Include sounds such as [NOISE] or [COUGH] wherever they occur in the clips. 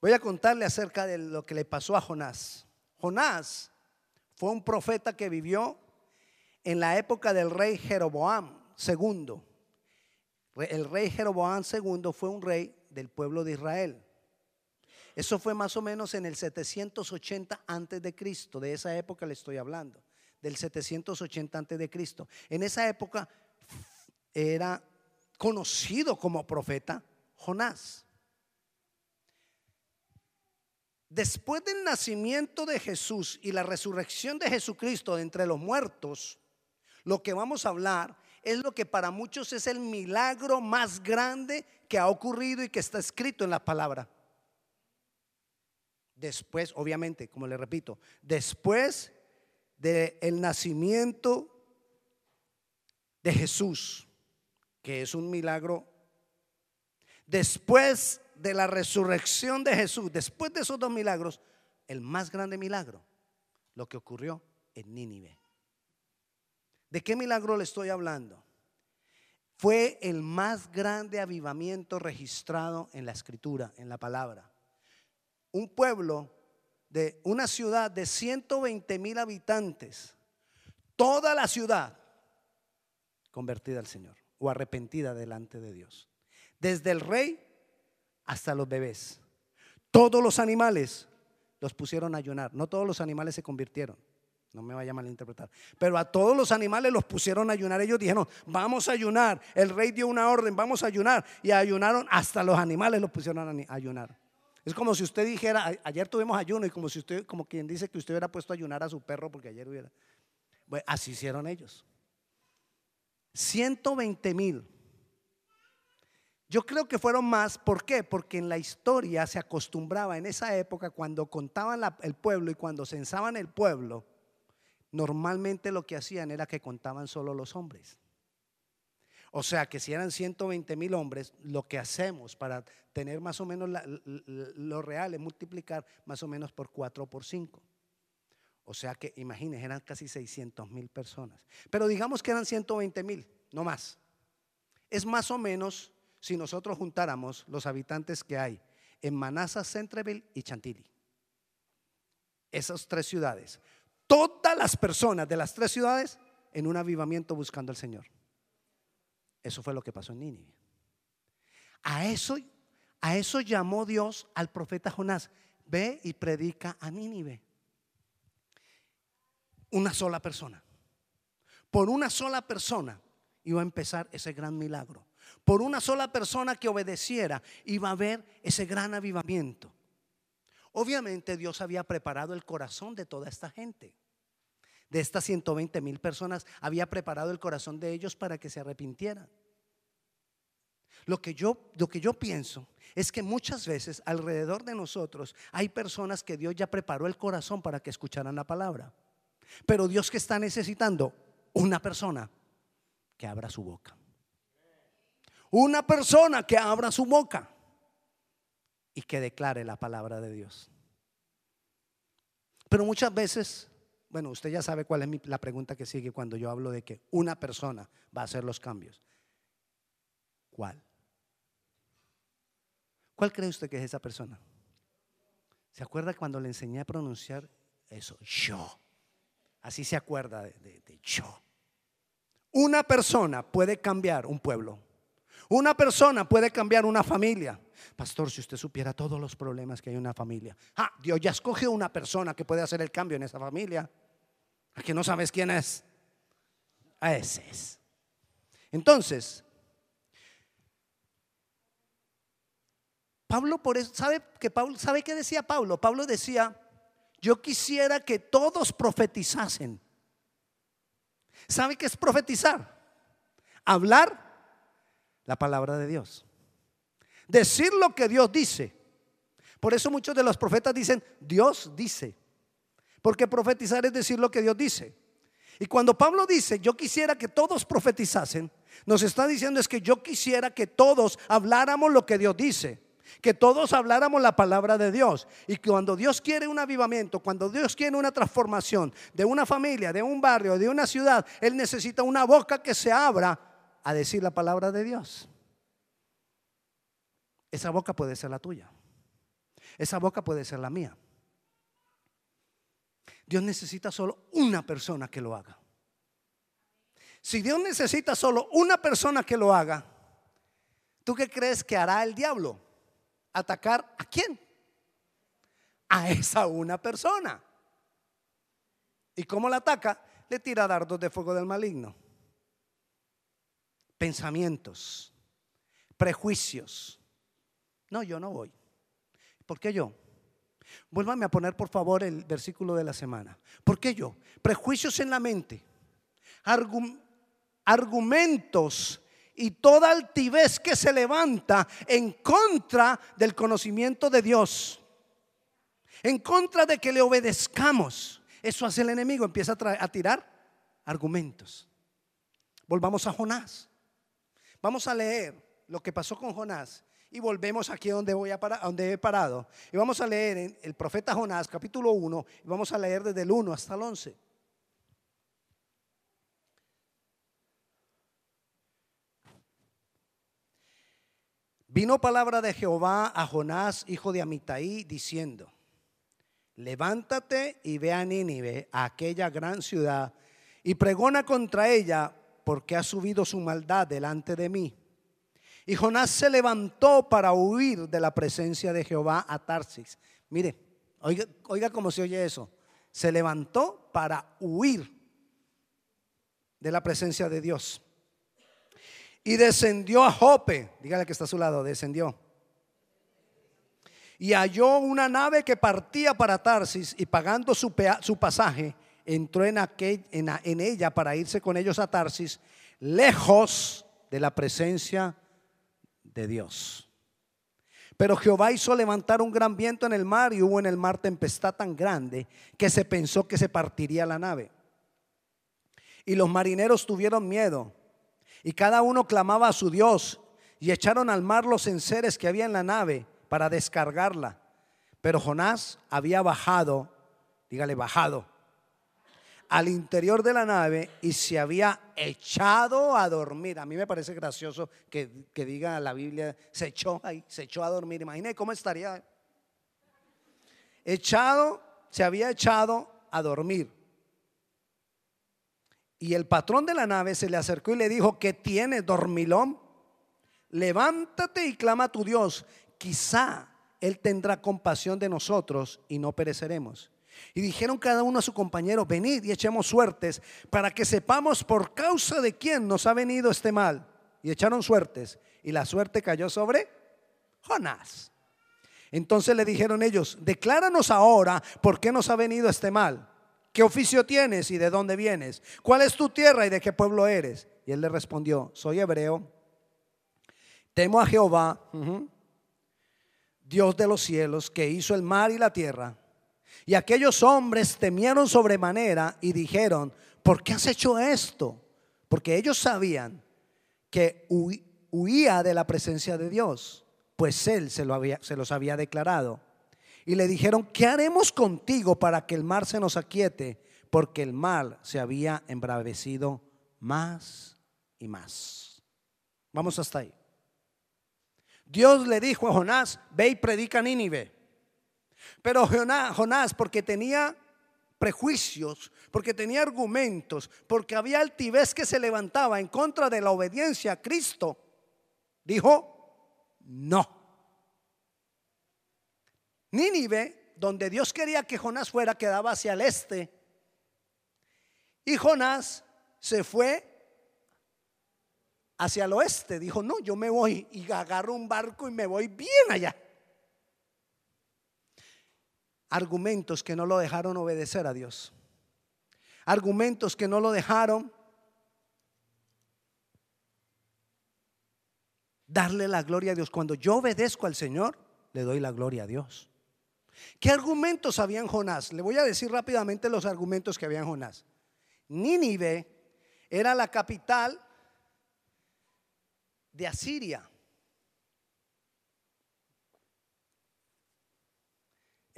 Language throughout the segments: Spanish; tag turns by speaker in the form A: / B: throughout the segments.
A: Voy a contarle acerca de lo que le pasó a Jonás. Jonás fue un profeta que vivió en la época del rey Jeroboam II. El rey Jeroboam II fue un rey del pueblo de Israel. Eso fue más o menos en el 780 antes de Cristo, de esa época le estoy hablando, del 780 antes de Cristo. En esa época era conocido como profeta Jonás. Después del nacimiento de Jesús y la resurrección de Jesucristo de entre los muertos, lo que vamos a hablar es lo que para muchos es el milagro más grande que ha ocurrido y que está escrito en la palabra. Después, obviamente, como le repito, después del nacimiento de Jesús, que es un milagro, después de la resurrección de Jesús, después de esos dos milagros, el más grande milagro, lo que ocurrió en Nínive. ¿De qué milagro le estoy hablando? Fue el más grande avivamiento registrado en la escritura, en la palabra. Un pueblo de una ciudad de 120 mil habitantes, toda la ciudad convertida al Señor o arrepentida delante de Dios. Desde el rey hasta los bebés. Todos los animales los pusieron a ayunar. No todos los animales se convirtieron. No me vaya a malinterpretar. Pero a todos los animales los pusieron a ayunar. Ellos dijeron, vamos a ayunar. El rey dio una orden, vamos a ayunar. Y ayunaron hasta los animales los pusieron a ayunar. Es como si usted dijera, ayer tuvimos ayuno y como si usted, como quien dice que usted hubiera puesto a ayunar a su perro porque ayer hubiera. Bueno, así hicieron ellos. 120 mil yo creo que fueron más, ¿por qué? Porque en la historia se acostumbraba en esa época cuando contaban el pueblo y cuando censaban el pueblo, normalmente lo que hacían era que contaban solo los hombres. O sea que si eran 120 mil hombres, lo que hacemos para tener más o menos lo real es multiplicar más o menos por 4 o por 5. O sea que imagínense, eran casi 600 mil personas. Pero digamos que eran 120 mil, no más. Es más o menos si nosotros juntáramos los habitantes que hay en Manasa, Centreville y Chantilly. Esas tres ciudades. Todas las personas de las tres ciudades en un avivamiento buscando al Señor. Eso fue lo que pasó en Nínive. A eso, a eso llamó Dios al profeta Jonás. Ve y predica a Nínive. Una sola persona. Por una sola persona iba a empezar ese gran milagro por una sola persona que obedeciera, iba a haber ese gran avivamiento. Obviamente Dios había preparado el corazón de toda esta gente. De estas 120 mil personas, había preparado el corazón de ellos para que se arrepintieran. Lo que, yo, lo que yo pienso es que muchas veces alrededor de nosotros hay personas que Dios ya preparó el corazón para que escucharan la palabra. Pero Dios que está necesitando una persona que abra su boca. Una persona que abra su boca y que declare la palabra de Dios. Pero muchas veces, bueno, usted ya sabe cuál es la pregunta que sigue cuando yo hablo de que una persona va a hacer los cambios. ¿Cuál? ¿Cuál cree usted que es esa persona? ¿Se acuerda cuando le enseñé a pronunciar eso? Yo. Así se acuerda de, de yo. Una persona puede cambiar un pueblo. Una persona puede cambiar una familia. Pastor, si usted supiera todos los problemas que hay en una familia. Ah, Dios ya escogió una persona que puede hacer el cambio en esa familia. ¿A que no sabes quién es? A ese es. Entonces, Pablo por eso, ¿sabe que Pablo, sabe qué decía Pablo? Pablo decía, yo quisiera que todos profetizasen. ¿Sabe qué es profetizar? Hablar la palabra de Dios. Decir lo que Dios dice. Por eso muchos de los profetas dicen, Dios dice. Porque profetizar es decir lo que Dios dice. Y cuando Pablo dice, yo quisiera que todos profetizasen, nos está diciendo es que yo quisiera que todos habláramos lo que Dios dice. Que todos habláramos la palabra de Dios. Y cuando Dios quiere un avivamiento, cuando Dios quiere una transformación de una familia, de un barrio, de una ciudad, Él necesita una boca que se abra a decir la palabra de Dios. Esa boca puede ser la tuya. esa boca puede ser la mía. Dios necesita solo una persona que lo haga. Si Dios necesita solo una persona que lo haga, ¿tú qué crees que hará el diablo? ¿Atacar a quién? A esa una persona. ¿Y cómo la ataca? Le tira dardos de fuego del maligno. Pensamientos, prejuicios. No, yo no voy. ¿Por qué yo? Vuélvame a poner por favor el versículo de la semana. ¿Por qué yo? Prejuicios en la mente, argumentos y toda altivez que se levanta en contra del conocimiento de Dios, en contra de que le obedezcamos. Eso hace el enemigo, empieza a, a tirar argumentos. Volvamos a Jonás. Vamos a leer lo que pasó con Jonás y volvemos aquí donde, voy a parar, donde he parado. Y vamos a leer en el profeta Jonás, capítulo 1, y vamos a leer desde el 1 hasta el 11. Vino palabra de Jehová a Jonás, hijo de Amitai, diciendo, levántate y ve a Nínive, a aquella gran ciudad, y pregona contra ella, porque ha subido su maldad delante de mí. Y Jonás se levantó para huir de la presencia de Jehová a Tarsis. Mire, oiga, oiga cómo se oye eso. Se levantó para huir de la presencia de Dios. Y descendió a Jope. Dígale que está a su lado, descendió. Y halló una nave que partía para Tarsis y pagando su, su pasaje, entró en, en ella para irse con ellos a Tarsis, lejos de la presencia de Dios. Pero Jehová hizo levantar un gran viento en el mar y hubo en el mar tempestad tan grande que se pensó que se partiría la nave. Y los marineros tuvieron miedo y cada uno clamaba a su Dios y echaron al mar los enseres que había en la nave para descargarla. Pero Jonás había bajado, dígale bajado, al interior de la nave y se había echado a dormir. A mí me parece gracioso que, diga la Biblia, se echó ahí, se echó a dormir. Imagínate cómo estaría. Echado, se había echado a dormir. Y el patrón de la nave se le acercó y le dijo, ¿qué tiene, dormilón? Levántate y clama a tu Dios. Quizá Él tendrá compasión de nosotros y no pereceremos. Y dijeron cada uno a su compañero, venid y echemos suertes para que sepamos por causa de quién nos ha venido este mal. Y echaron suertes y la suerte cayó sobre Jonás. Entonces le dijeron ellos, decláranos ahora por qué nos ha venido este mal. ¿Qué oficio tienes y de dónde vienes? ¿Cuál es tu tierra y de qué pueblo eres? Y él le respondió, soy hebreo, temo a Jehová, Dios de los cielos, que hizo el mar y la tierra. Y aquellos hombres temieron sobremanera y dijeron, ¿por qué has hecho esto? Porque ellos sabían que huía de la presencia de Dios, pues él se, lo había, se los había declarado. Y le dijeron, ¿qué haremos contigo para que el mar se nos aquiete? Porque el mar se había embravecido más y más. Vamos hasta ahí. Dios le dijo a Jonás, ve y predica a Nínive pero Jonás, porque tenía prejuicios, porque tenía argumentos, porque había altivez que se levantaba en contra de la obediencia a Cristo, dijo, no. Nínive, donde Dios quería que Jonás fuera, quedaba hacia el este. Y Jonás se fue hacia el oeste. Dijo, no, yo me voy y agarro un barco y me voy bien allá argumentos que no lo dejaron obedecer a Dios. Argumentos que no lo dejaron darle la gloria a Dios. Cuando yo obedezco al Señor, le doy la gloria a Dios. ¿Qué argumentos había en Jonás? Le voy a decir rápidamente los argumentos que había en Jonás. Nínive era la capital de Asiria.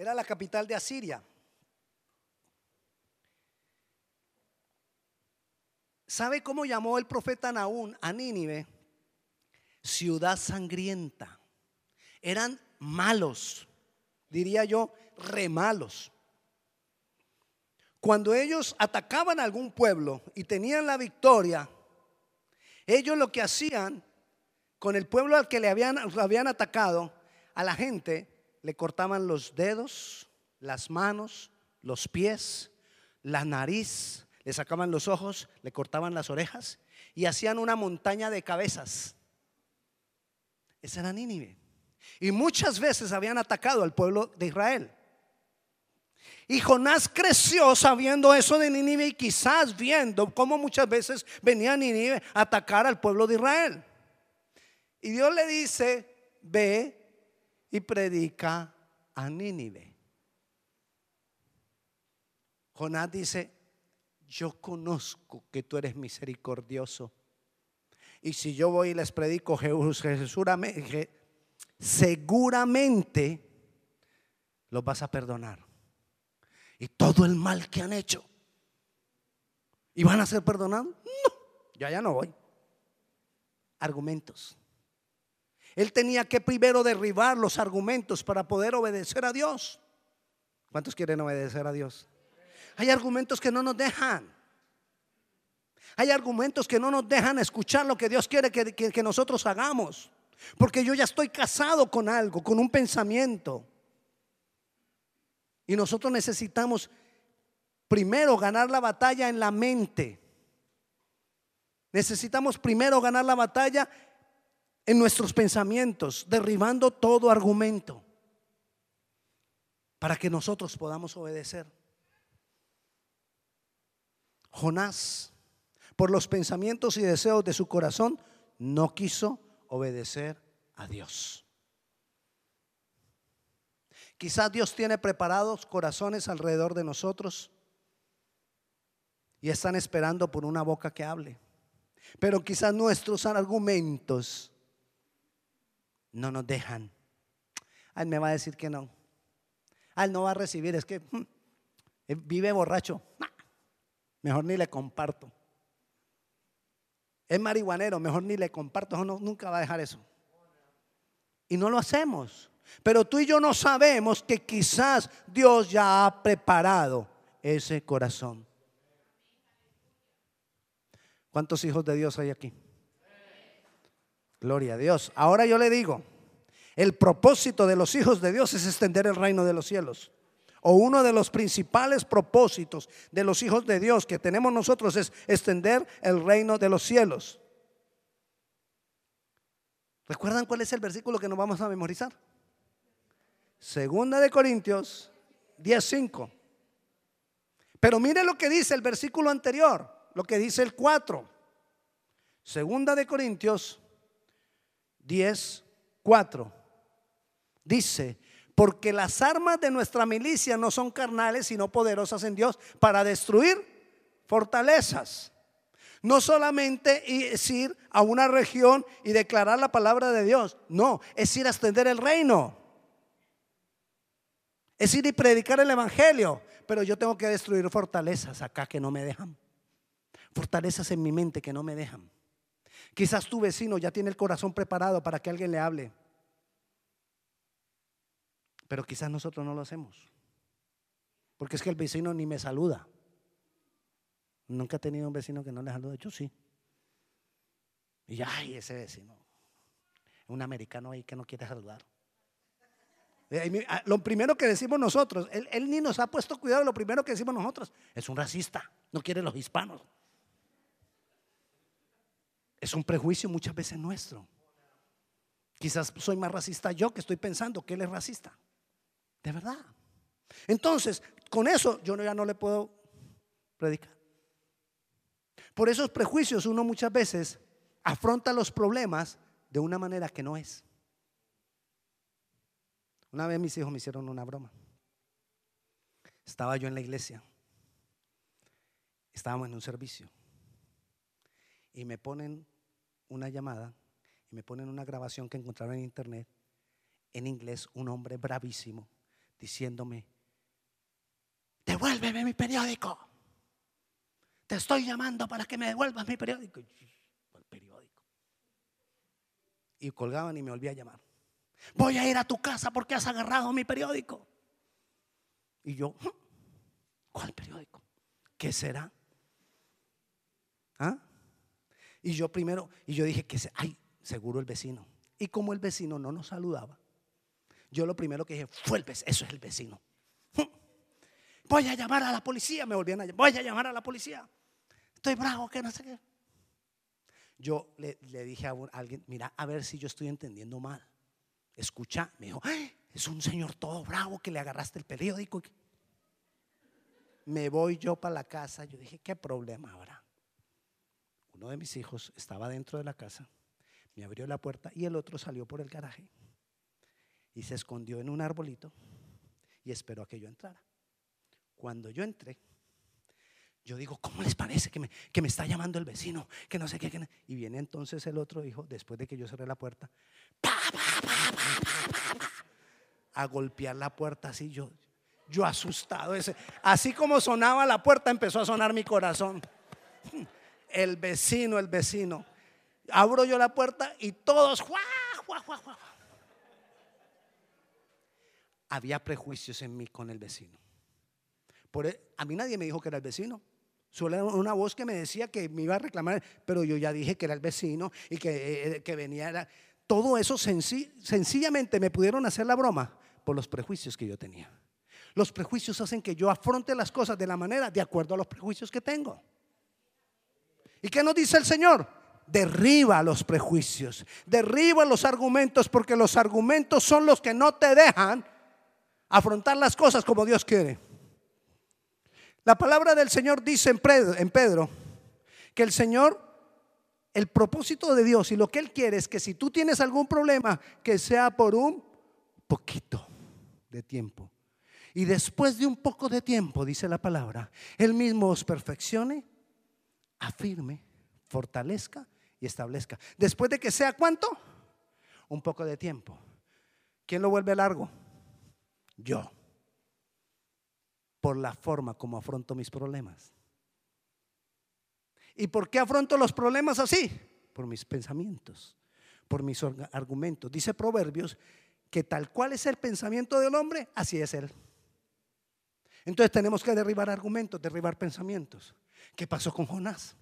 A: Era la capital de Asiria. ¿Sabe cómo llamó el profeta Naún a Nínive? Ciudad sangrienta. Eran malos, diría yo, re malos. Cuando ellos atacaban a algún pueblo y tenían la victoria, ellos lo que hacían con el pueblo al que le habían, habían atacado, a la gente le cortaban los dedos, las manos, los pies, la nariz, le sacaban los ojos, le cortaban las orejas y hacían una montaña de cabezas. Esa era Nínive. Y muchas veces habían atacado al pueblo de Israel. Y Jonás creció sabiendo eso de Nínive y quizás viendo cómo muchas veces venía Nínive a atacar al pueblo de Israel. Y Dios le dice, ve y predica a Nínive. Jonás dice, yo conozco que tú eres misericordioso. Y si yo voy y les predico, seguramente los vas a perdonar. Y todo el mal que han hecho. ¿Y van a ser perdonados? No, yo ya no voy. Argumentos. Él tenía que primero derribar los argumentos para poder obedecer a Dios. ¿Cuántos quieren obedecer a Dios? Hay argumentos que no nos dejan. Hay argumentos que no nos dejan escuchar lo que Dios quiere que, nosotros hagamos. Porque yo ya estoy casado con algo, con un pensamiento. Y nosotros necesitamos primero ganar la batalla en la mente. Necesitamos primero ganar la batalla en nuestros pensamientos, derribando todo argumento para que nosotros podamos obedecer. Jonás, por los pensamientos y deseos de su corazón, no quiso obedecer a Dios. Quizás Dios tiene preparados corazones alrededor de nosotros y están esperando por una boca que hable. Pero quizás nuestros argumentos no nos dejan. Él me va a decir que no. Él no va a recibir, es que hmm, vive borracho. Mejor ni le comparto. Es marihuanero, mejor ni le comparto. No, nunca va a dejar eso. Y no lo hacemos. Pero tú y yo no sabemos que quizás Dios ya ha preparado ese corazón. ¿Cuántos hijos de Dios hay aquí? Gloria a Dios. Ahora yo le digo, el propósito de los hijos de Dios es extender el reino de los cielos. O uno de los principales propósitos de los hijos de Dios que tenemos nosotros es extender el reino de los cielos. ¿Recuerdan cuál es el versículo que nos vamos a memorizar? Segunda de Corintios 10:5. Pero mire lo que dice el versículo anterior, lo que dice el 4. Segunda de Corintios 10, 4. Dice, porque las armas de nuestra milicia no son carnales, sino poderosas en Dios para destruir fortalezas. No solamente es ir a una región y declarar la palabra de Dios, no, es ir a extender el reino. Es ir y predicar el Evangelio, pero yo tengo que destruir fortalezas acá que no me dejan. Fortalezas en mi mente que no me dejan. Quizás tu vecino ya tiene el corazón preparado para que alguien le hable. Pero quizás nosotros no lo hacemos. Porque es que el vecino ni me saluda. Nunca he tenido un vecino que no le salude. Yo sí. Y ay, ese vecino. Un americano ahí que no quiere saludar. Eh, ah, lo primero que decimos nosotros, él, ni nos ha puesto cuidado, lo primero que decimos nosotros, es un racista, no quiere los hispanos es un prejuicio muchas veces nuestro. Quizás soy más racista yo que estoy pensando que él es racista. De verdad. Entonces, con eso yo ya no le puedo predicar. Por esos prejuicios uno muchas veces afronta los problemas de una manera que no es. Una vez mis hijos me hicieron una broma. Estaba yo en la iglesia. Estábamos en un servicio. Y me ponen una llamada y me ponen una grabación que encontraron en internet en inglés, un hombre bravísimo diciéndome, devuélveme mi periódico. Te estoy llamando para que me devuelvas mi periódico. periódico? Y colgaban y me volví a llamar. Voy a ir a tu casa porque has agarrado mi periódico. Y yo, "¿Mm? ¿cuál periódico? ¿Qué será? ¿Ah? Y yo primero, y yo dije que, ay, seguro el vecino. Y como el vecino no nos saludaba, yo lo primero que dije fue el vecino, eso es el vecino. "¿Mm? Voy a llamar a la policía, me volvían a llamar, voy a llamar a la policía. Estoy bravo, que no sé qué. Yo le, le dije a alguien, mira, a ver si yo estoy entendiendo mal. Escucha, me dijo, "Ay, es un señor todo bravo que le agarraste el periódico. y que-". Me voy yo para la casa. Yo dije, ¿qué problema habrá? Uno de mis hijos estaba dentro de la casa, me abrió la puerta y el otro salió por el garaje y se escondió en un arbolito y esperó a que yo entrara. Cuando yo entré, yo digo, ¿cómo les parece que me, que me está llamando el vecino? Que no sé qué. que no-". Y viene entonces el otro hijo, después de que yo cerré la puerta, a golpear la puerta así. Yo, yo asustado. Ese, así como sonaba la puerta, empezó a sonar mi corazón. El vecino, el vecino. Abro yo la puerta y todos, ¡juá, juá, juá, juá! Había prejuicios en mí con el vecino. Por e- a mí nadie me dijo que era el vecino. Solo era una voz que me decía que me iba a reclamar, pero yo ya dije que era el vecino y que, eh, que venía. Todo eso senci- sencillamente me pudieron hacer la broma por los prejuicios que yo tenía. Los prejuicios hacen que yo afronte las cosas de la manera de acuerdo a los prejuicios que tengo. ¿Y qué nos dice el Señor? Derriba los prejuicios, derriba los argumentos, porque los argumentos son los que no te dejan afrontar las cosas como Dios quiere. La palabra del Señor dice en Pedro, en Pedro que el Señor, el propósito de Dios y lo que Él quiere es que si tú tienes algún problema, que sea por un poquito de tiempo. Y después de un poco de tiempo, dice la palabra, Él mismo os perfeccione, afirme, fortalezca y establezca. Después de que sea cuánto? Un poco de tiempo. ¿Quién lo vuelve largo? Yo. Por la forma como afronto mis problemas. ¿Y por qué afronto los problemas así? Por mis pensamientos, por mis argumentos. Dice Proverbios que tal cual es el pensamiento del hombre, así es él. Entonces tenemos que derribar argumentos, derribar pensamientos. ¿Qué pasó con Jonás?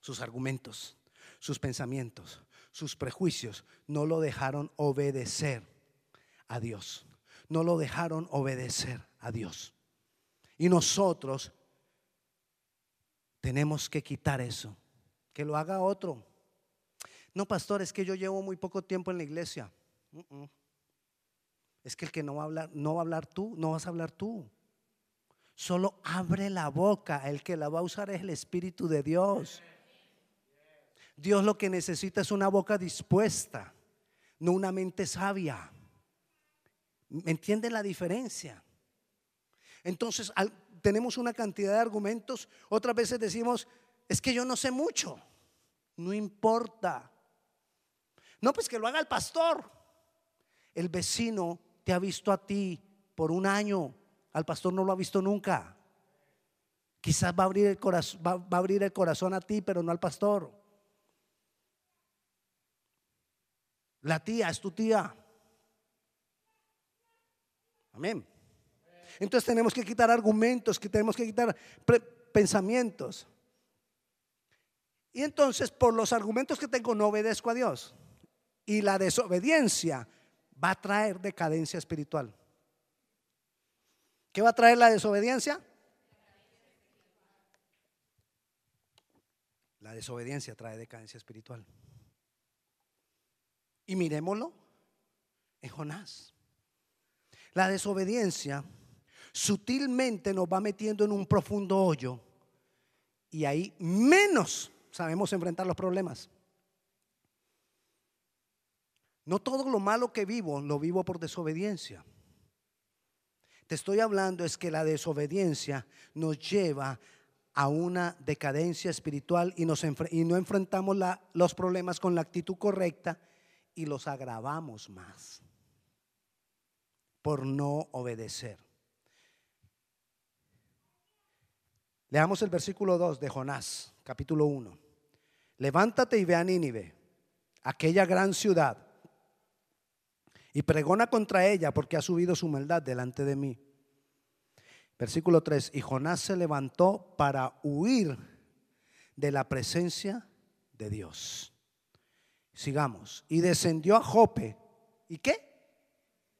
A: Sus argumentos, sus pensamientos, sus prejuicios no lo dejaron obedecer a Dios. No lo dejaron obedecer a Dios. Y nosotros tenemos que quitar eso. Que lo haga otro. No, pastor, es que yo llevo muy poco tiempo en la iglesia. Mm, mm. Es que el que no va a hablar, no va a hablar tú, no vas a hablar tú. Solo abre la boca. El que la va a usar es el Espíritu de Dios. Dios lo que necesita es una boca dispuesta, no una mente sabia. ¿Me entienden la diferencia? Entonces, tenemos una cantidad de argumentos. Otras veces decimos, es que yo no sé mucho. No importa. No, pues que lo haga el pastor. El vecino te ha visto a ti por un año. Al pastor no lo ha visto nunca. Quizás va a abrir el corazón, va, a abrir el corazón a ti, pero no al pastor. La tía es tu tía. Amén. Entonces tenemos que quitar argumentos, que tenemos que quitar pensamientos. Y entonces por los argumentos que tengo no obedezco a Dios. Y la desobediencia va a traer decadencia espiritual. ¿Qué va a traer la desobediencia? La desobediencia trae decadencia espiritual. Y miremoslo en Jonás. La desobediencia sutilmente nos va metiendo en un profundo hoyo y ahí menos sabemos enfrentar los problemas. No todo lo malo que vivo lo vivo por desobediencia. Te estoy hablando es que la desobediencia nos lleva a una decadencia espiritual y, no enfrentamos los problemas con la actitud correcta y los agravamos más por no obedecer. Leamos el versículo 2 de Jonás, capítulo 1. Levántate y ve a Nínive, aquella gran ciudad, y pregona contra ella porque ha subido su maldad delante de mí. Versículo 3, y Jonás se levantó para huir de la presencia de Dios. Sigamos. Y descendió a Jope. ¿Y qué?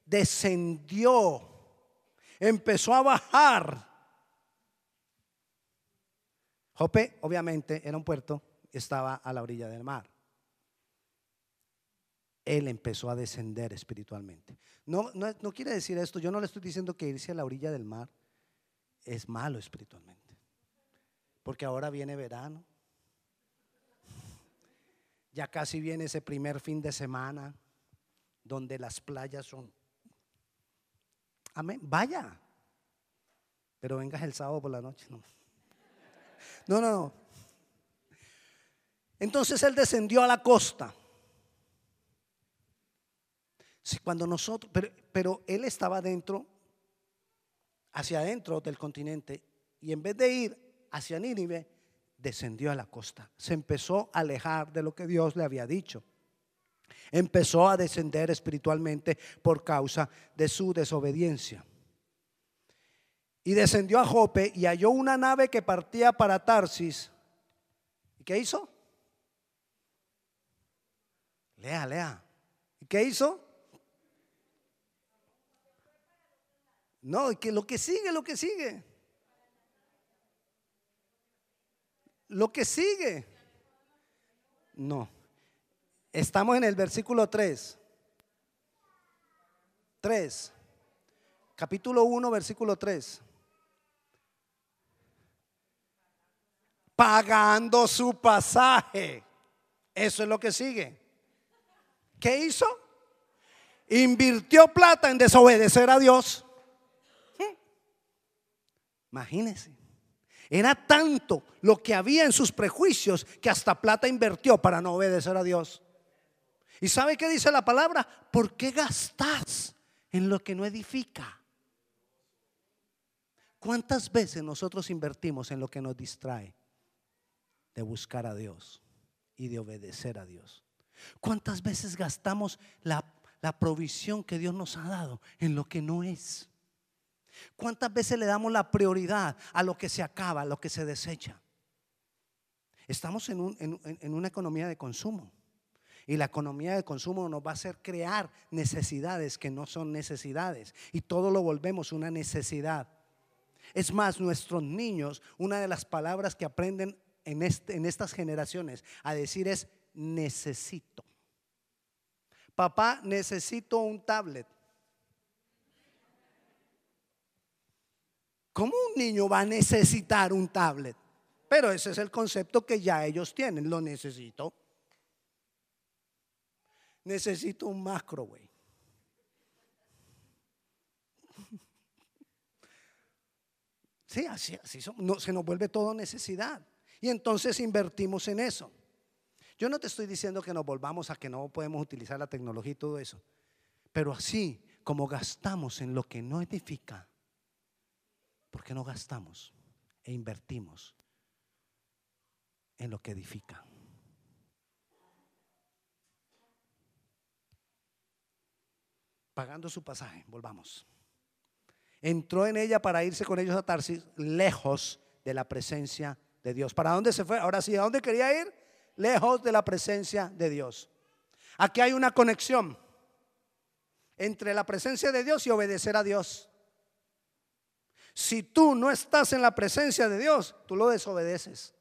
A: Descendió. Empezó a bajar. Jope, obviamente, era un puerto, estaba a la orilla del mar. Él empezó a descender espiritualmente. No, no, no quiere decir esto, yo no le estoy diciendo que irse a la orilla del mar es malo espiritualmente. Porque ahora viene verano. Ya casi viene ese primer fin de semana donde las playas son... Amén. Vaya. Pero vengas el sábado por la noche. No. No, no, no. Entonces él descendió a la costa. Cuando nosotros, pero, pero él estaba dentro, hacia adentro del continente, y en vez de ir hacia Nínive, descendió a la costa. Se empezó a alejar de lo que Dios le había dicho. Empezó a descender espiritualmente por causa de su desobediencia. Y descendió a Jope y halló una nave que partía para Tarsis. ¿Y qué hizo? Lea, lea. ¿Y qué hizo? No, que lo que sigue, lo que sigue. Lo que sigue. No. Estamos en el versículo 3. 3. Capítulo 1, versículo 3. pagando su pasaje. Eso es lo que sigue. ¿Qué hizo? Invirtió plata en desobedecer a Dios. Imagínese. Era tanto lo que había en sus prejuicios que hasta plata invirtió para no obedecer a Dios. ¿Y sabe qué dice la palabra? ¿Por qué gastas en lo que no edifica? ¿Cuántas veces nosotros invertimos en lo que nos distrae? de buscar a Dios y de obedecer a Dios. ¿Cuántas veces gastamos la, la provisión que Dios nos ha dado en lo que no es? ¿Cuántas veces le damos la prioridad a lo que se acaba, a lo que se desecha? Estamos en, una economía de consumo. Y la economía de consumo nos va a hacer crear necesidades que no son necesidades. Y todo lo volvemos una necesidad. Es más, nuestros niños, una de las palabras que aprenden en, este, en estas generaciones a decir es necesito. Papá, necesito un tablet. ¿Cómo un niño va a necesitar un tablet? Pero ese es el concepto que ya ellos tienen. Lo necesito. Necesito un güey. [LAUGHS] Sí, así, así no, se nos vuelve todo necesidad. Y entonces invertimos en eso. Yo no te estoy diciendo que nos volvamos a que no podemos utilizar la tecnología y todo eso. Pero así como gastamos en lo que no edifica, ¿por qué no gastamos e invertimos en lo que edifica? Pagando su pasaje, volvamos. Entró en ella para irse con ellos a Tarsis, lejos de la presencia de Dios. ¿Para dónde se fue? Ahora sí, ¿a dónde quería ir? Lejos de la presencia de Dios. Aquí hay una conexión entre la presencia de Dios y obedecer a Dios. Si tú no estás en la presencia de Dios, tú lo desobedeces.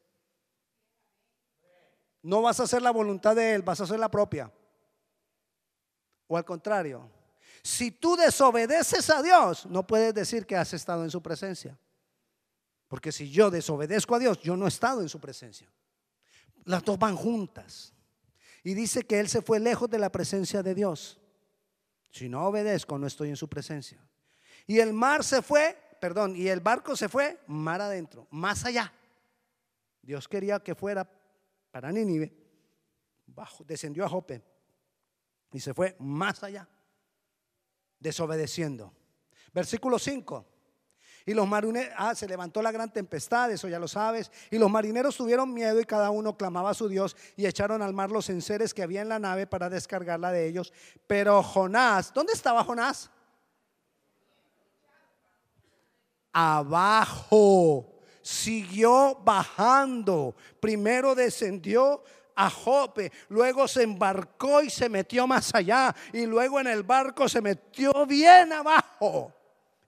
A: No vas a hacer la voluntad de Él, vas a hacer la propia. O al contrario, si tú desobedeces a Dios, no puedes decir que has estado en su presencia. Porque si yo desobedezco a Dios, yo no he estado en su presencia. Las dos van juntas. Y dice que él se fue lejos de la presencia de Dios. Si no obedezco, no estoy en su presencia. Y el mar se fue, perdón, y el barco se fue mar adentro, más allá. Dios quería que fuera para Nínive, bajo, descendió a Jope y se fue más allá, desobedeciendo. Versículo 5. Y los marineros, ah, se levantó la gran tempestad, eso ya lo sabes. Y los marineros tuvieron miedo y cada uno clamaba a su Dios y echaron al mar los enseres que había en la nave para descargarla de ellos. Pero Jonás, ¿dónde estaba Jonás? Abajo. Siguió bajando. Primero descendió a Jope, luego se embarcó y se metió más allá, y luego en el barco se metió bien abajo.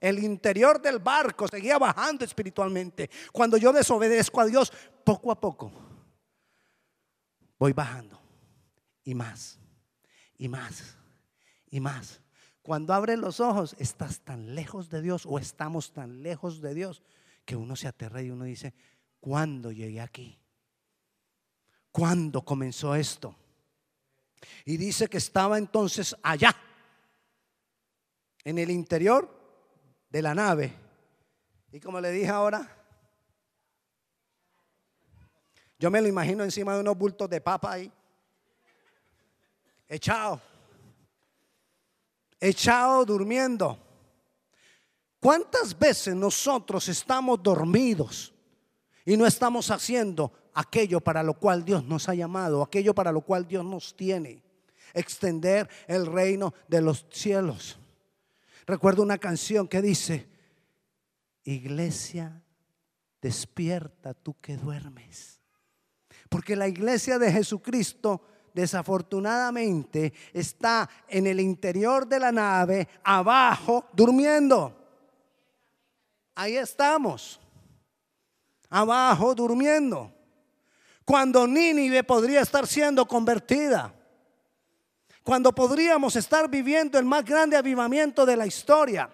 A: El interior del barco seguía bajando espiritualmente. Cuando yo desobedezco a Dios, poco a poco voy bajando. Y más, y más, y más. Cuando abres los ojos, estás tan lejos de Dios o estamos tan lejos de Dios que uno se aterra y uno dice, ¿cuándo llegué aquí? ¿Cuándo comenzó esto? Y dice que estaba entonces allá, en el interior de la nave. Y como le dije ahora, yo me lo imagino encima de unos bultos de papa ahí, echado, echado durmiendo. ¿Cuántas veces nosotros estamos dormidos y no estamos haciendo aquello para lo cual Dios nos ha llamado, aquello para lo cual Dios nos tiene? Extender el reino de los cielos. Recuerdo una canción que dice, iglesia, despierta tú que duermes. Porque la iglesia de Jesucristo desafortunadamente está en el interior de la nave, abajo, durmiendo. Ahí estamos, abajo, durmiendo. Cuando Nínive podría estar siendo convertida cuando podríamos estar viviendo el más grande avivamiento de la historia.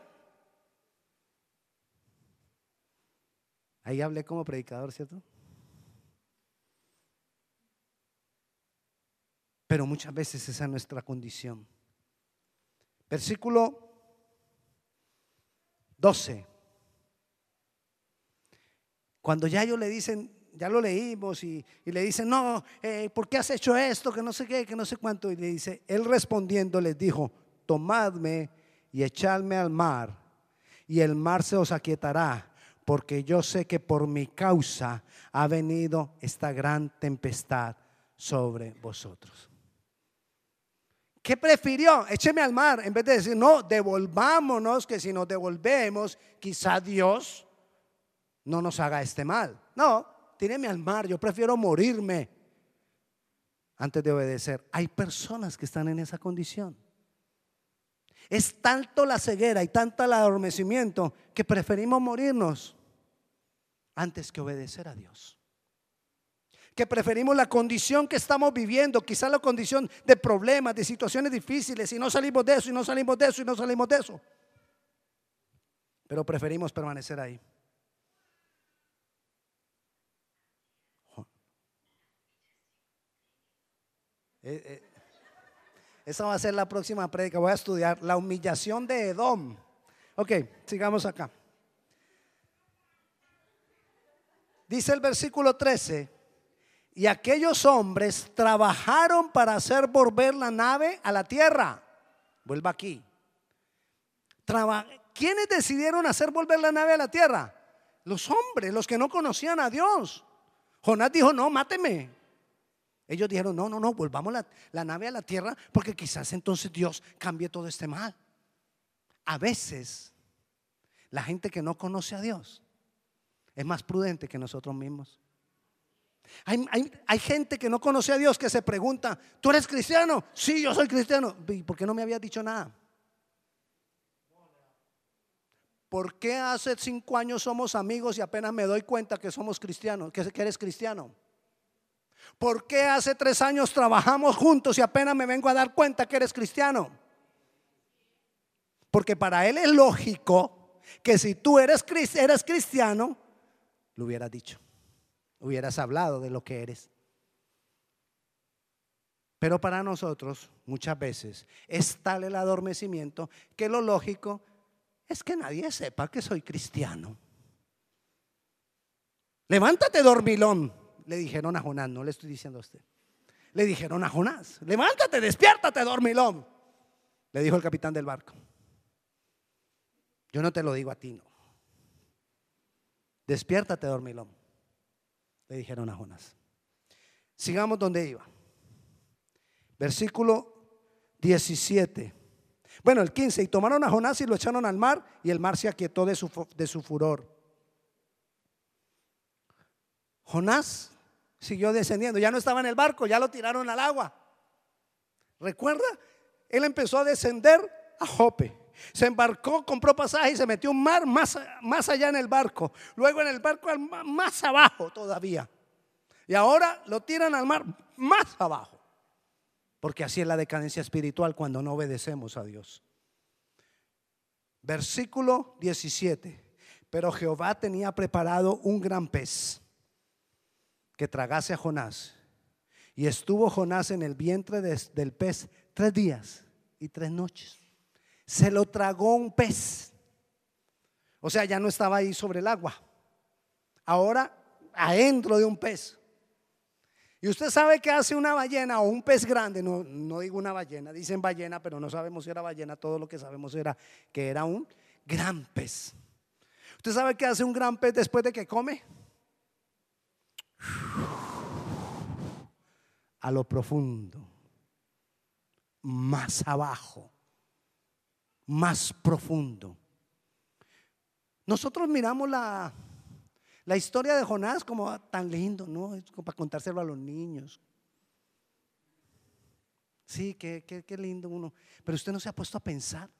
A: Ahí hablé como predicador, ¿cierto? Pero muchas veces esa es nuestra condición. Versículo 12. Cuando ya ellos le dicen, ya lo leímos y, le dicen, no, eh, ¿por qué has hecho esto? Que no sé qué, que no sé cuánto. Y le dice, él respondiendo les dijo, tomadme y echadme al mar y el mar se os aquietará, porque yo sé que por mi causa ha venido esta gran tempestad sobre vosotros. ¿Qué prefirió? Écheme al mar en vez de decir, no, devolvámonos, que si nos devolvemos, quizá Dios no nos haga este mal. No, tíreme al mar, yo prefiero morirme antes de obedecer. Hay personas que están en esa condición. Es tanto la ceguera y tanto el adormecimiento que preferimos morirnos antes que obedecer a Dios. Que preferimos la condición que estamos viviendo, quizás la condición de problemas, de situaciones difíciles, y no salimos de eso, y no salimos de eso, y no salimos de eso. Pero preferimos permanecer ahí. Eh, eh, esa va a ser la próxima prédica. Voy a estudiar la humillación de Edom. Ok, sigamos acá. Dice el versículo 13. Y aquellos hombres trabajaron para hacer volver la nave a la tierra. Vuelva aquí. ¿Quiénes decidieron hacer volver la nave a la tierra? Los hombres, los que no conocían a Dios. Jonás dijo, no, máteme. Ellos dijeron, no, no, no, volvamos la, nave a la tierra porque quizás entonces Dios cambie todo este mal. A veces la gente que no conoce a Dios es más prudente que nosotros mismos. Hay, hay, gente que no conoce a Dios que se pregunta, ¿tú eres cristiano? Sí, yo soy cristiano. ¿Y por qué no me habías dicho nada? ¿Por qué hace cinco años somos amigos y apenas me doy cuenta que somos cristianos, que eres cristiano? ¿Por qué hace tres años trabajamos juntos y apenas me vengo a dar cuenta que eres cristiano? Porque para él es lógico que si tú eres, eres cristiano, lo hubieras dicho, hubieras hablado de lo que eres. Pero para nosotros muchas veces es tal el adormecimiento que lo lógico es que nadie sepa que soy cristiano. Levántate, dormilón le dijeron a Jonás, no le estoy diciendo a usted. Le dijeron a Jonás, levántate, despiértate, dormilón. Le dijo el capitán del barco. Yo no te lo digo a ti, no. Despiértate, dormilón. Le dijeron a Jonás. Sigamos donde iba. Versículo 17. Bueno, el 15. Y tomaron a Jonás y lo echaron al mar y el mar se aquietó de su, de su furor. Jonás siguió descendiendo. Ya no estaba en el barco, ya lo tiraron al agua. ¿Recuerda? Él empezó a descender a Jope. Se embarcó, compró pasaje y se metió un mar más, más allá en el barco. Luego en el barco más abajo todavía. Y ahora lo tiran al mar más abajo. Porque así es la decadencia espiritual cuando no obedecemos a Dios. Versículo 17. Pero Jehová tenía preparado un gran pez que tragase a Jonás. Y estuvo Jonás en el vientre del pez tres días y tres noches. Se lo tragó un pez. O sea, ya no estaba ahí sobre el agua. Ahora adentro de un pez. Y usted sabe que hace una ballena o un pez grande, no, no digo una ballena, dicen ballena, pero no sabemos si era ballena, todo lo que sabemos era que era un gran pez. ¿Usted sabe qué hace un gran pez después de que come? A lo profundo, más abajo, más profundo. Nosotros miramos la, la historia de Jonás como tan lindo, ¿no? Es como para contárselo a los niños. Sí, qué, qué, lindo uno. Pero usted no se ha puesto a pensar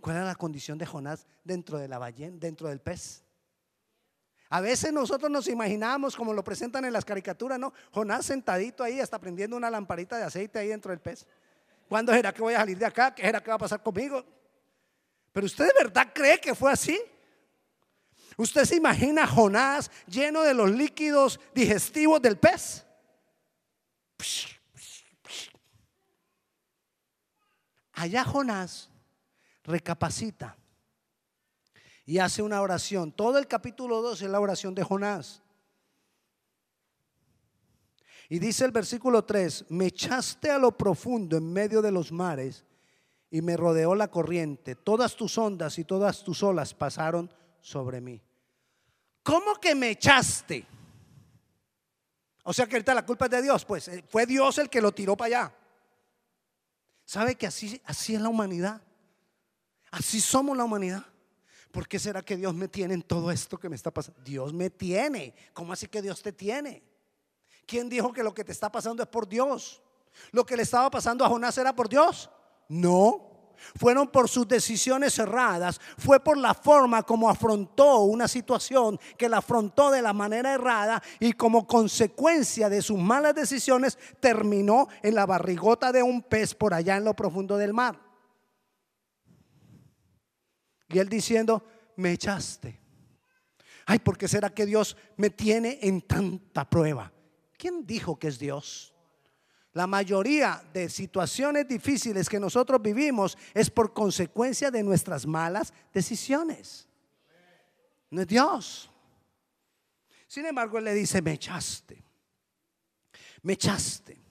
A: cuál era la condición de Jonás dentro de la ballena, dentro del pez. A veces nosotros nos imaginamos como lo presentan en las caricaturas, ¿no? Jonás sentadito ahí, hasta prendiendo una lamparita de aceite ahí dentro del pez. ¿Cuándo será que voy a salir de acá? ¿Qué será que va a pasar conmigo? Pero usted de verdad cree que fue así? ¿Usted se imagina a Jonás lleno de los líquidos digestivos del pez? Allá Jonás recapacita y hace una oración. Todo el capítulo 2 es la oración de Jonás. Y dice el versículo 3, me echaste a lo profundo en medio de los mares y me rodeó la corriente. Todas tus ondas y todas tus olas pasaron sobre mí. ¿Cómo que me echaste? O sea que ahorita la culpa es de Dios. Pues eh, fue Dios el que lo tiró para allá. ¿Sabe que así, así es la humanidad? Así somos la humanidad. ¿Por qué será que Dios me tiene en todo esto que me está pasando? Dios me tiene. ¿Cómo así que Dios te tiene? ¿Quién dijo que lo que te está pasando es por Dios? ¿Lo que le estaba pasando a Jonás era por Dios? No fueron por sus decisiones erradas, fue por la forma como afrontó una situación que la afrontó de la manera errada y como consecuencia de sus malas decisiones terminó en la barrigota de un pez por allá en lo profundo del mar. Y él diciendo, me echaste. Ay, ¿por qué será que Dios me tiene en tanta prueba? ¿Quién dijo que es Dios? La mayoría de situaciones difíciles que nosotros vivimos es por consecuencia de nuestras malas decisiones. No es Dios. Sin embargo, Él le dice, me echaste. Me echaste.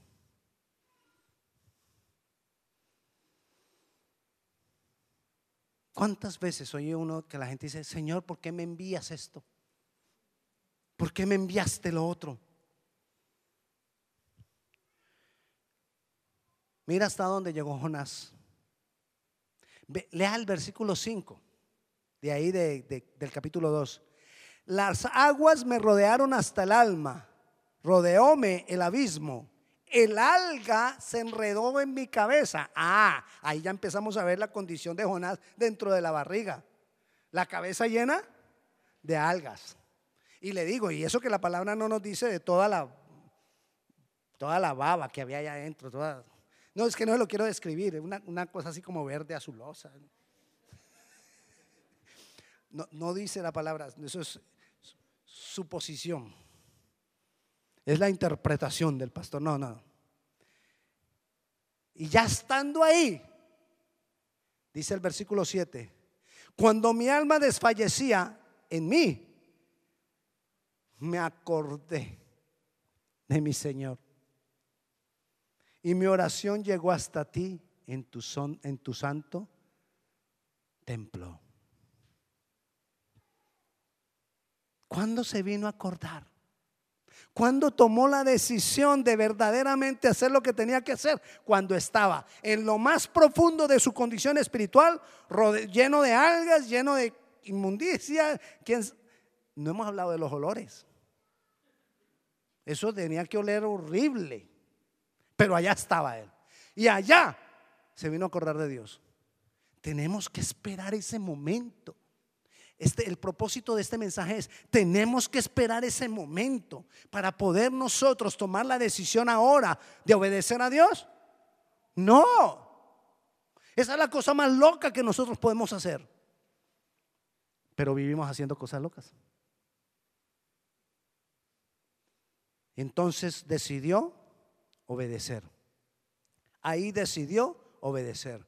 A: ¿Cuántas veces oye uno que la gente dice, Señor, ¿por qué me envías esto? ¿Por qué me enviaste lo otro? Mira hasta dónde llegó Jonás. lea el versículo 5, de ahí del capítulo 2. Las aguas me rodearon hasta el alma, rodeóme el abismo, el alga se enredó en mi cabeza. Ah, ahí ya empezamos a ver la condición de Jonás dentro de la barriga. La cabeza llena de algas. Y le digo, y eso que la palabra no nos dice de toda la toda la baba que había allá adentro, toda, no, es que no lo quiero describir, una, una cosa así como verde azulosa. No, no dice la palabra, eso es suposición. Es la interpretación del pastor. No, no. Y ya estando ahí, dice el versículo 7, cuando mi alma desfallecía en mí, me acordé de mi Señor y mi oración llegó hasta ti en tu, son, en tu santo templo. ¿Cuándo se vino a acordar? ¿Cuándo tomó la decisión de verdaderamente hacer lo que tenía que hacer? Cuando estaba en lo más profundo de su condición espiritual, lleno de algas, lleno de inmundicia. No hemos hablado de los olores. Eso tenía que oler horrible. Pero allá estaba él. Y allá se vino a acordar de Dios. Tenemos que esperar ese momento. Este, el propósito de este mensaje es, tenemos que esperar ese momento para poder nosotros tomar la decisión ahora de obedecer a Dios. No. Esa es la cosa más loca que nosotros podemos hacer. Pero vivimos haciendo cosas locas. Entonces decidió obedecer. Ahí decidió obedecer.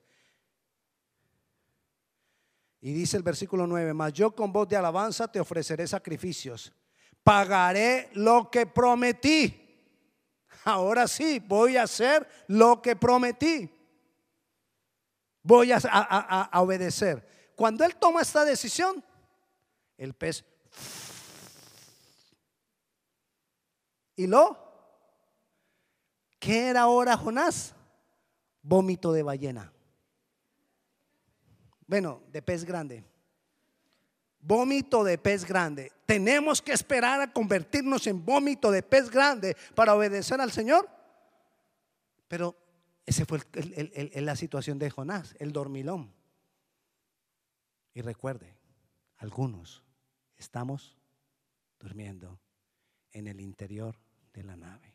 A: Y dice el versículo 9, mas yo con voz de alabanza te ofreceré sacrificios. Pagaré lo que prometí. Ahora sí, voy a hacer lo que prometí. Voy a, a obedecer. Cuando él toma esta decisión, el pez ¿Y lo? ¿Qué era ahora Jonás? Vómito de ballena. Bueno, de pez grande. Vómito de pez grande. Tenemos que esperar a convertirnos en vómito de pez grande para obedecer al Señor. Pero esa fue la situación de Jonás, el dormilón. Y recuerde, algunos estamos durmiendo en el interior de la nave.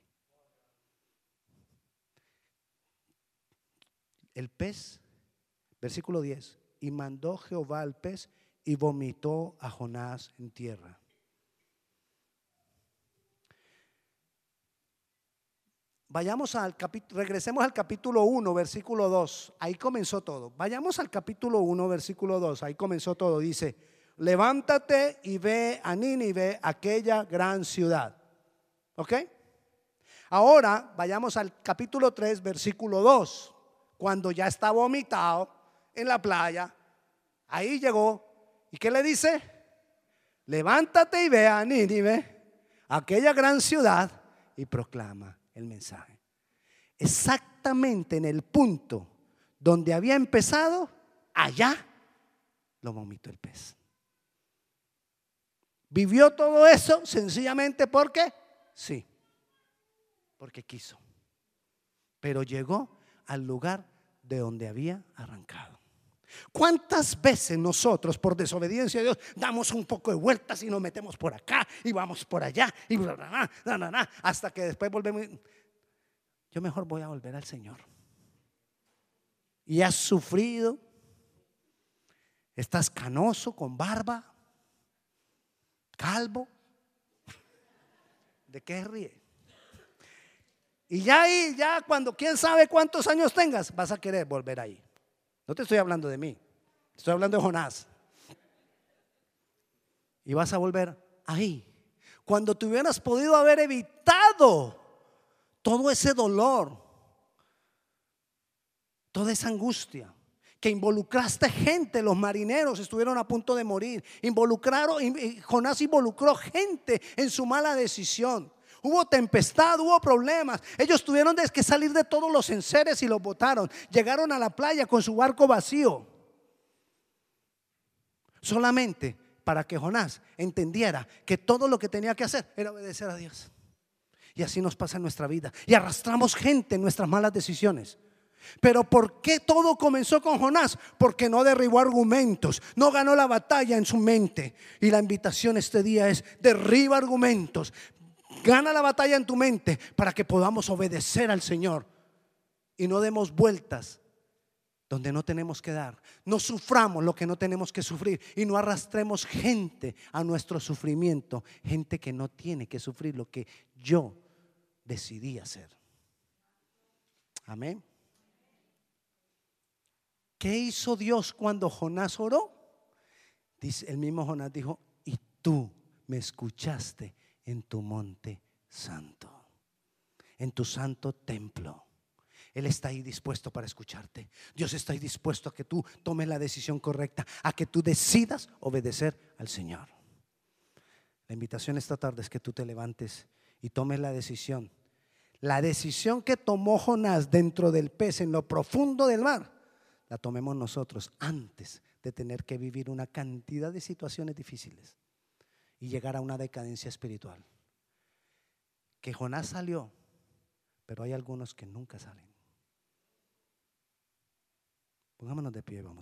A: El pez, versículo 10, y mandó Jehová al pez y vomitó a Jonás en tierra. Vayamos al capítulo, regresemos al capítulo 1, versículo 2. Ahí comenzó todo. Vayamos al capítulo 1, versículo 2. Ahí comenzó todo. Dice, levántate y ve a Nínive, aquella gran ciudad. ¿Ok? Ahora vayamos al capítulo 3, versículo 2. Cuando ya está vomitado en la playa, ahí llegó. ¿Y qué le dice? Levántate y ve a Nínive, aquella gran ciudad, y proclama el mensaje. Exactamente en el punto donde había empezado, allá lo vomitó el pez. Vivió todo eso sencillamente porque Sí, porque quiso. Pero llegó al lugar de donde había arrancado. ¿Cuántas veces nosotros por desobediencia a Dios damos un poco de vueltas y nos metemos por acá y vamos por allá y hasta que después volvemos? Yo mejor voy a volver al Señor. Y has sufrido, estás canoso, con barba, calvo, ¿De qué ríe? Y ya ahí, ya cuando quién sabe cuántos años tengas, vas a querer volver ahí. No te estoy hablando de mí, estoy hablando de Jonás. Y vas a volver ahí. Cuando te hubieras podido haber evitado todo ese dolor, toda esa angustia que involucraste gente, los marineros estuvieron a punto de morir, involucraron, Jonás involucró gente en su mala decisión. Hubo tempestad, hubo problemas. Ellos tuvieron que salir de todos los enseres y los botaron. Llegaron a la playa con su barco vacío. Solamente para que Jonás entendiera que todo lo que tenía que hacer era obedecer a Dios. Y así nos pasa en nuestra vida. Y arrastramos gente en nuestras malas decisiones. Pero ¿por qué todo comenzó con Jonás? Porque no derribó argumentos, no ganó la batalla en su mente. Y la invitación este día es, derriba argumentos, gana la batalla en tu mente para que podamos obedecer al Señor y no demos vueltas donde no tenemos que dar. No suframos lo que no tenemos que sufrir y no arrastremos gente a nuestro sufrimiento, gente que no tiene que sufrir lo que yo decidí hacer. Amén. ¿Qué hizo Dios cuando Jonás oró? Dice, el mismo Jonás dijo, y tú me escuchaste en tu monte santo, en tu santo templo. Él está ahí dispuesto para escucharte. Dios está ahí dispuesto a que tú tomes la decisión correcta, a que tú decidas obedecer al Señor. La invitación esta tarde es que tú te levantes y tomes la decisión. La decisión que tomó Jonás dentro del pez, en lo profundo del mar, la tomemos nosotros antes de tener que vivir una cantidad de situaciones difíciles y llegar a una decadencia espiritual. Que Jonás salió, pero hay algunos que nunca salen. Pongámonos de pie, vamos.